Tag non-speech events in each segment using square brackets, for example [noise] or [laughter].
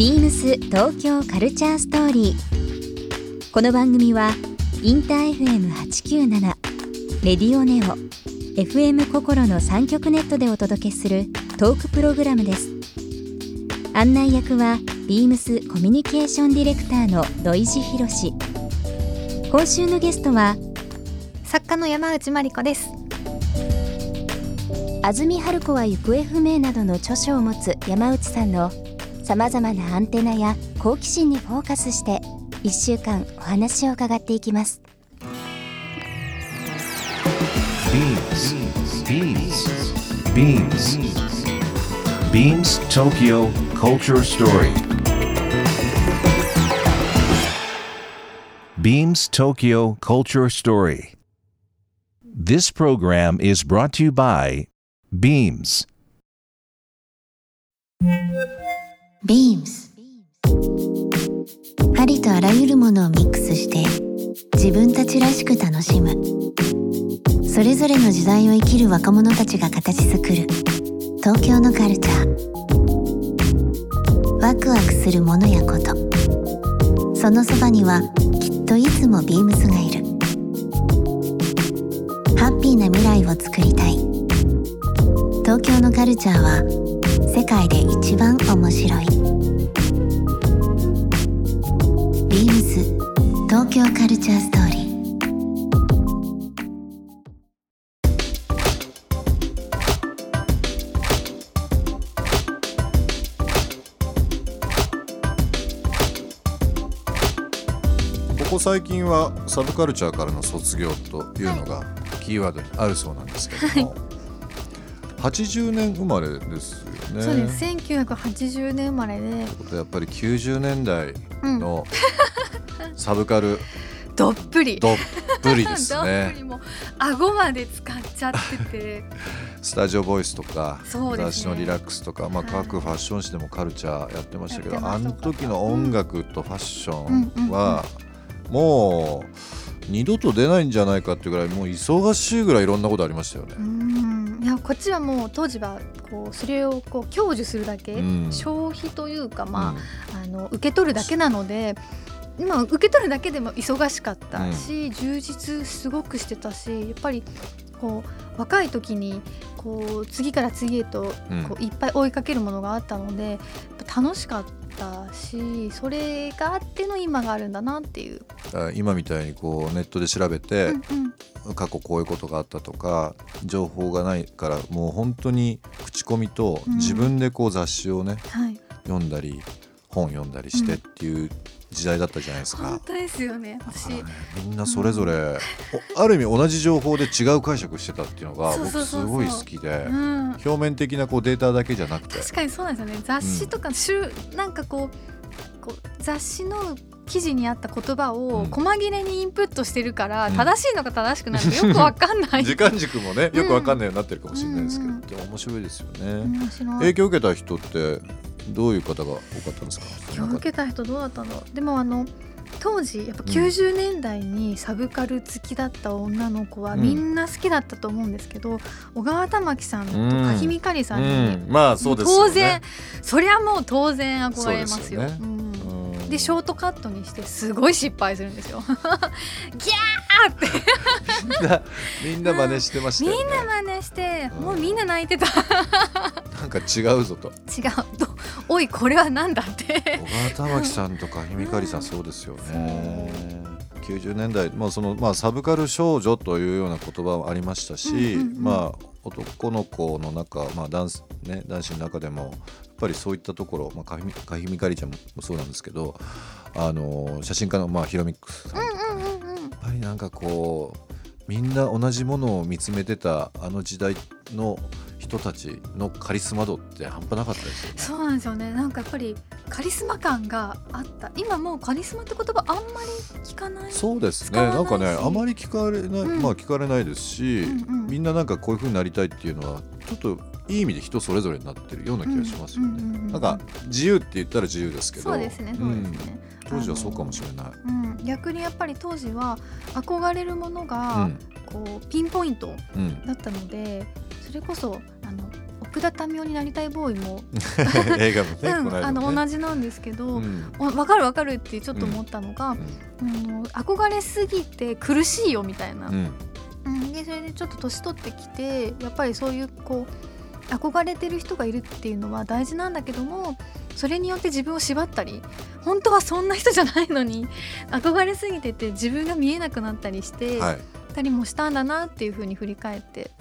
ビームス東京カルチャーストーリー。この番組はインター FM897 レディオネオ FM 心の三極ネットでお届けするトークプログラムです。案内役はビームスコミュニケーションディレクターの土井博志。今週のゲストは作家の山内真理子です安住春子は行方不明などの著書を持つ山内さんのさまざまなアンテナや好奇心にフォーカスして1週間お話を伺っていきます BeamsBeamsBeamsTokyo Culture Story Beams Tokyo Culture Story This program is brought to you by Beams ビームスありとあらゆるものをミックスして自分たちらしく楽しむ。それぞれの時代を生きる若者たちが形作る。東京のカルチャー。ワクワクするものやこと。そのそばにはきっといつもビームスがいる。ハッピーな未来をつくりたい。東京のカルチャーは世界で一番面白い。ビームス東京カルチャーストーリーここ最近はサブカルチャーからの卒業というのがキーワードにあるそうなんですけども、80年生まれですよね。そうです。1980年生まれで。やっぱり90年代の [laughs] サブカル。どっぷり。どっぷりです [laughs] どっぷねり。もう顎まで使っちゃってて。[laughs] スタジオボイスとか、ね。雑誌のリラックスとか、まあ、はい。各ファッション誌でもカルチャーやってましたけど、あの時の音楽とファッションは、うもう二度と出ないんじゃないかっていうぐらいもう忙しいぐらいいろんなことありましたよね。う。んいやこっちはもう当時はこうそれをこう享受するだけ、うん消費というかまあ,、あの受け取るだけなので。まあ、受け取るだけでも忙しかったし、充実すごくしてたしやっぱりこう若い時にこう次から次へとうん。こういっぱい追いかけるものがあったので、やっぱ楽しかったしそれがあっての今があるんだなっていう。今みたいにこうネットで調べて、うんうん。過去こういうことがあったとか情報がないからもう本当に口コミとうん。自分でこう雑誌をね、はい、読んだり本読んだりしてっていう時代だったじゃないですか。本当ですよね私。ねみんなそれぞれ、おある意味同じ情報で違う解釈してたっていうのが僕すごい好きでうん。表面的なこうデータだけじゃなくて。確かにそうなんですよね。雑誌とか、週なんかこうこう雑誌の記事にあった言葉をうん。細切れにインプットしてるから、うん。正しいのか正しくないのかよく [laughs] わかんない。時間軸もねよくわかんないようになってるかもしれないですけど、うん。でも面白いですよね。影響を受けた人ってどういう方が多かったんですか？影響を受けた人どうだったのでもあの当時やっぱ90年代にサブカル好きだった女の子はうん。みんな好きだったと思うんですけど、小川玉木さんとかひみかりさんに、うん、まあそうですよね。当然そりゃもう当然憧れますよ。でショートカットにしてすごい失敗するんですよ。[laughs] ギャーって。みんなみんな真似してましたよね。みんな真似して、うん。もうみんな泣いてた。なんか違うぞと。違うと、[laughs] おいこれはなんだって。小川玉木さんとかひみかりさんそうですよね。[laughs] 90年代、まあそのまあ、サブカル少女というような言葉はありましたし、うんうんうんまあ、男の子の中、まあダンスね、男子の中でもやっぱりそういったところ、まあ、かひみかひみかりちゃんもそうなんですけどあの写真家の、まあ、ヒロミックスさんとかね、うんうんうんやっぱりなんかこうみんな同じものを見つめてたあの時代の人たちのカリスマ度って半端なかったですよね。そうなんですよね。なんかやっぱりカリスマ感があった。今もうカリスマって言葉あんまり聞かない。そうですねななんかねあまり聞かれない、うんまあ聞かれないですし、うんうんみんななんかこういう風になりたいっていうのはちょっといい意味で人それぞれになってるような気がしますよね。なんか自由って言ったら自由ですけど。そうですね。そうですね。うん。当時はそうかもしれない。うん、逆にやっぱり当時は憧れるものうがん。こうピンポイントうん。だったので、それこそあのお福田民生になりたいボーイも、[laughs] 映画もね、うんあの同じなんですけど、うん。お分かる分かるってちょっと思ったのが、うん。憧れすぎて苦しいよみたいな、うん。うん。でそれでちょっと年取ってきてやっぱりそういうこう憧れてる人がいるっていうのは大事なんだけどもそれによって自分を縛ったり本当はそんな人じゃないのに [laughs] 憧れすぎてて自分が見えなくなったりしてはい。たりもしたんだなっていうふうに振り返って。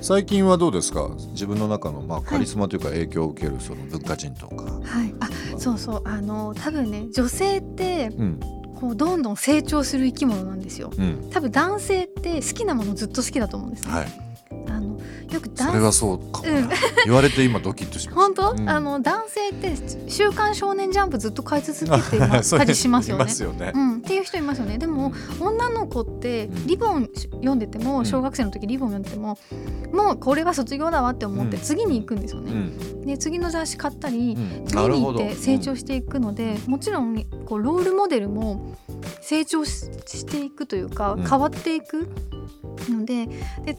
最近はどうですか？自分の中のまあカリスマというか影響を受けるその文化人とか、はい。あそうそう。あの多分ね女性ってうん。こうどんどん成長する生き物なんですよ。うん。多分男性って好きなものずっと好きだと思うんですね、はいよく男それはそうかもな、うん。言われて今ドキッとしました本当、うん。あの男性って「週刊少年ジャンプ」ずっと買い続けてたり [laughs] しますよいね。よね。う、ん、っていう人いますよね。でも女の子ってうんリボン読んでても、うん。小学生の時リボン読んでてももうこれは卒業だわって思ってうん。次に行くんですよね。うん。で次の雑誌買ったり、うん。次に行って成長していくので、もちろんこうロールモデルも成長ししていくというか、うん。変わっていくのでで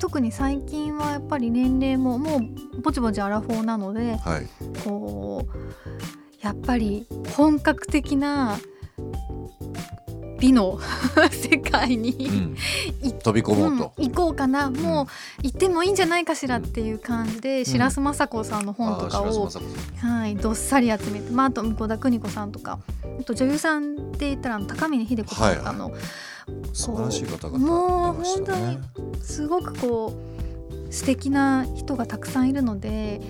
特に最近はやっぱり年齢ももうぼちぼちアラフォーなのではい。こうやっぱり本格的な美の [laughs] 世界に、うん。い飛び込もうと、うん行こうかな、もう行ってもいいんじゃないかしらっていう感じで、白洲雅子さんの本とかを、はい、どっさり集めて、まあ、あと向田邦子さんとかあと女優さんで言ったら高峰秀子さんとかの、素晴らしい方々もういましたね。すごくこう素敵な人がたくさんいるので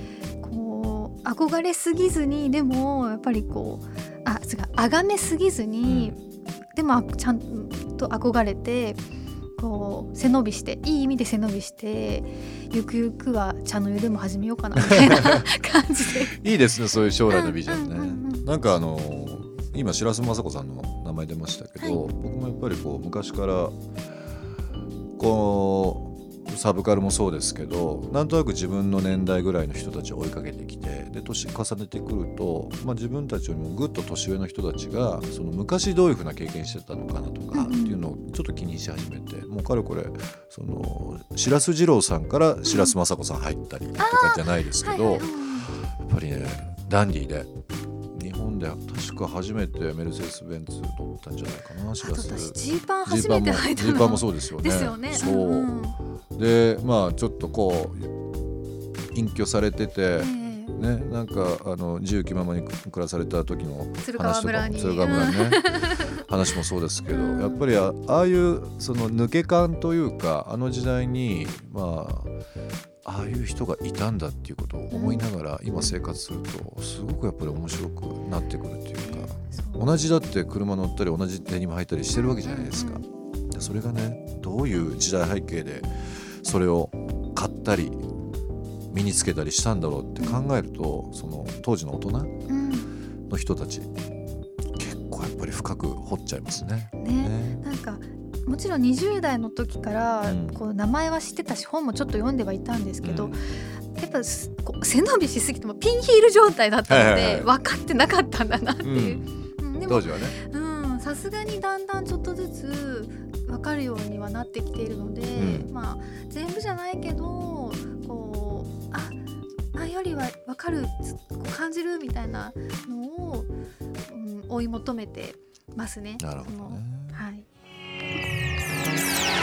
こう憧れすぎずにでもやっぱりこうあ違う崇めすぎずに、でもあちゃんと憧れてこう背伸びしていい意味で背伸びしてゆくゆくは茶の湯でも始めようかなみたいな感じで。[laughs] いいですねそういう将来のビジョンね、うんうんうんうん。なんかあの今白洲雅子さんの名前出ましたけど、僕もやっぱりこう昔からこうサブカルもそうですけどなんとなく自分の年代ぐらいの人たちを追いかけてきてで年重ねてくると、まあ、自分たちよりもぐっと年上の人たちがその昔どういうふうな経験してたのかなとかっていうのをちょっと気にし始めてもうかれこれその白洲二郎さんから白洲雅子さん入ったりとかじゃないですけど。はいはい。やっぱりねダンディーでで確か初めてメルセデス・ベンツ乗ったんじゃないかなしあとらす私ジーパン初めて履いたの。ジーパンもそうですよね。ですよね。そう、んん。でまあちょっとこう隠居されてて、えねなんかあの自由気ままに暮らされた時の話とか村に。鶴川村にね [laughs] 話もそうですけど、うん。やっぱりあああいうその抜け感というかあの時代にまあああいう人がいたんだっていうことを思いながら今生活するとすごくやっぱり面白くなってくるっていうか同じだって車乗ったり同じデニム履いたりしてるわけじゃないですか。でそれがねどういう時代背景でそれを買ったり身につけたりしたんだろうって考えるとその当時の大人うん。の人たち結構やっぱり深く掘っちゃいますね。ね。ね。なんかもちろん20代の時からうんこう名前は知ってたし本もちょっと読んではいたんですけど、うんやっぱすこう背伸びしすぎてもピンヒール状態だったので分かってなかったんだなっていう。うんでも当時はね。うんさすがにだんだんちょっとずつ分かるようにはなってきているので、うんまあ全部じゃないけどこうあ前よりは分かる感じるみたいなのを、うん、追い求めてますね。なるほどね。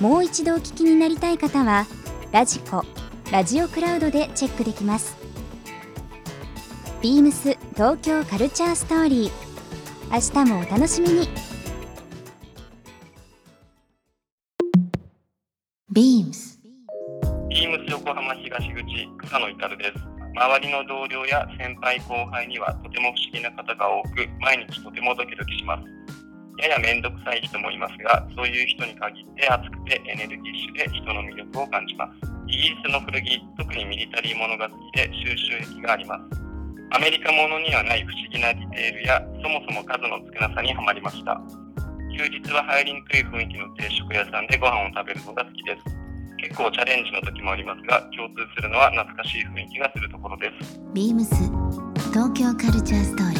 もう一度お聞きになりたい方はラジコラジオクラウドでチェックできますビームス東京カルチャーストーリー明日もお楽しみにビームスビームス横浜東口草野至です。周りの同僚や先輩後輩にはとても不思議な方が多く、毎日とてもドキドキします。やや面倒くさい人もいますが、そういう人に限って熱くてエネルギッシュで人の魅力を感じます。イギリスの古着、特にミリタリーものが好きで収集癖があります。アメリカものにはない不思議なディテールや、そもそも数の少なさにはまりました。休日は入りにくい雰囲気の定食屋さんでご飯を食べるのが好きです。結構チャレンジの時もありますが、共通するのは懐かしい雰囲気がするところです。ビームス東京カルチャーストーリー